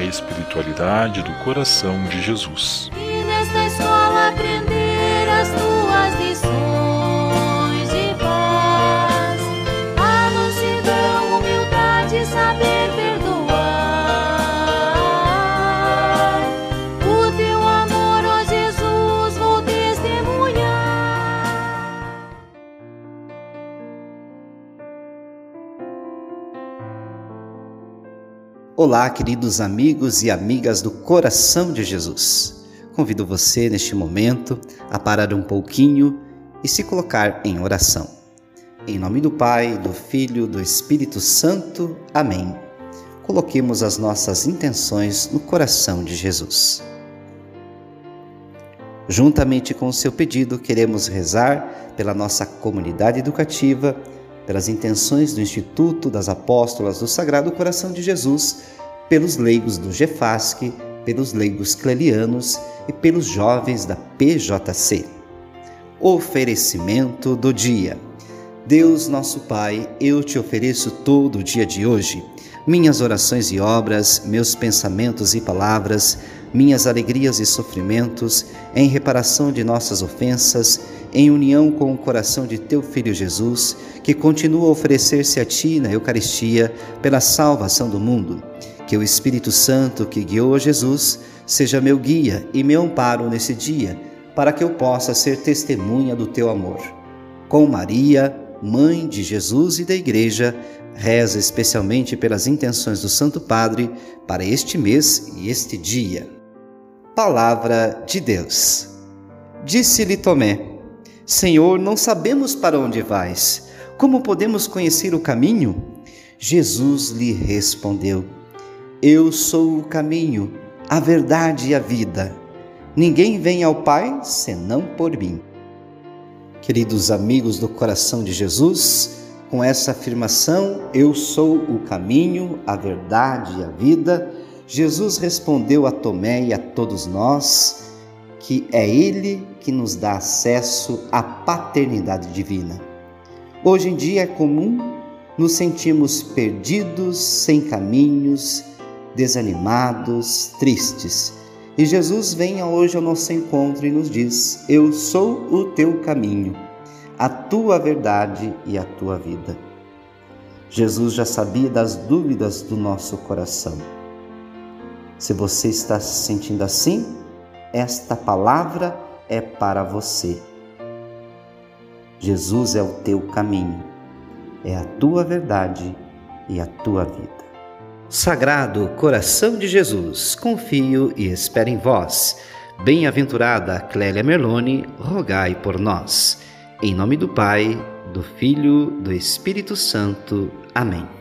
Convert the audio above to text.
a espiritualidade do coração de Jesus. E nesta escola aprender as tuas Olá, queridos amigos e amigas do coração de Jesus. Convido você neste momento a parar um pouquinho e se colocar em oração. Em nome do Pai, do Filho, do Espírito Santo. Amém. Coloquemos as nossas intenções no coração de Jesus. Juntamente com o seu pedido, queremos rezar pela nossa comunidade educativa, pelas intenções do Instituto das Apóstolas do Sagrado Coração de Jesus, pelos leigos do GEFASC, pelos leigos clelianos e pelos jovens da PJC. Oferecimento do dia. Deus nosso Pai, eu te ofereço todo o dia de hoje, minhas orações e obras, meus pensamentos e palavras, minhas alegrias e sofrimentos, em reparação de nossas ofensas, em união com o coração de teu Filho Jesus, que continua a oferecer-se a ti na Eucaristia pela salvação do mundo. Que o Espírito Santo que guiou a Jesus seja meu guia e meu amparo nesse dia, para que eu possa ser testemunha do teu amor. Com Maria, Mãe de Jesus e da Igreja, reza especialmente pelas intenções do Santo Padre para este mês e este dia. Palavra de Deus. Disse-lhe Tomé: Senhor, não sabemos para onde vais. Como podemos conhecer o caminho? Jesus lhe respondeu: Eu sou o caminho, a verdade e a vida. Ninguém vem ao Pai senão por mim. Queridos amigos do coração de Jesus, com essa afirmação, eu sou o caminho, a verdade e a vida, Jesus respondeu a Tomé e a todos nós que é Ele que nos dá acesso à paternidade divina. Hoje em dia é comum nos sentirmos perdidos, sem caminhos, desanimados, tristes. E Jesus vem hoje ao nosso encontro e nos diz: Eu sou o teu caminho, a tua verdade e a tua vida. Jesus já sabia das dúvidas do nosso coração. Se você está se sentindo assim, esta palavra é para você. Jesus é o teu caminho, é a tua verdade e a tua vida. Sagrado coração de Jesus, confio e espero em vós. Bem-aventurada Clélia Merlone, rogai por nós. Em nome do Pai, do Filho, do Espírito Santo. Amém.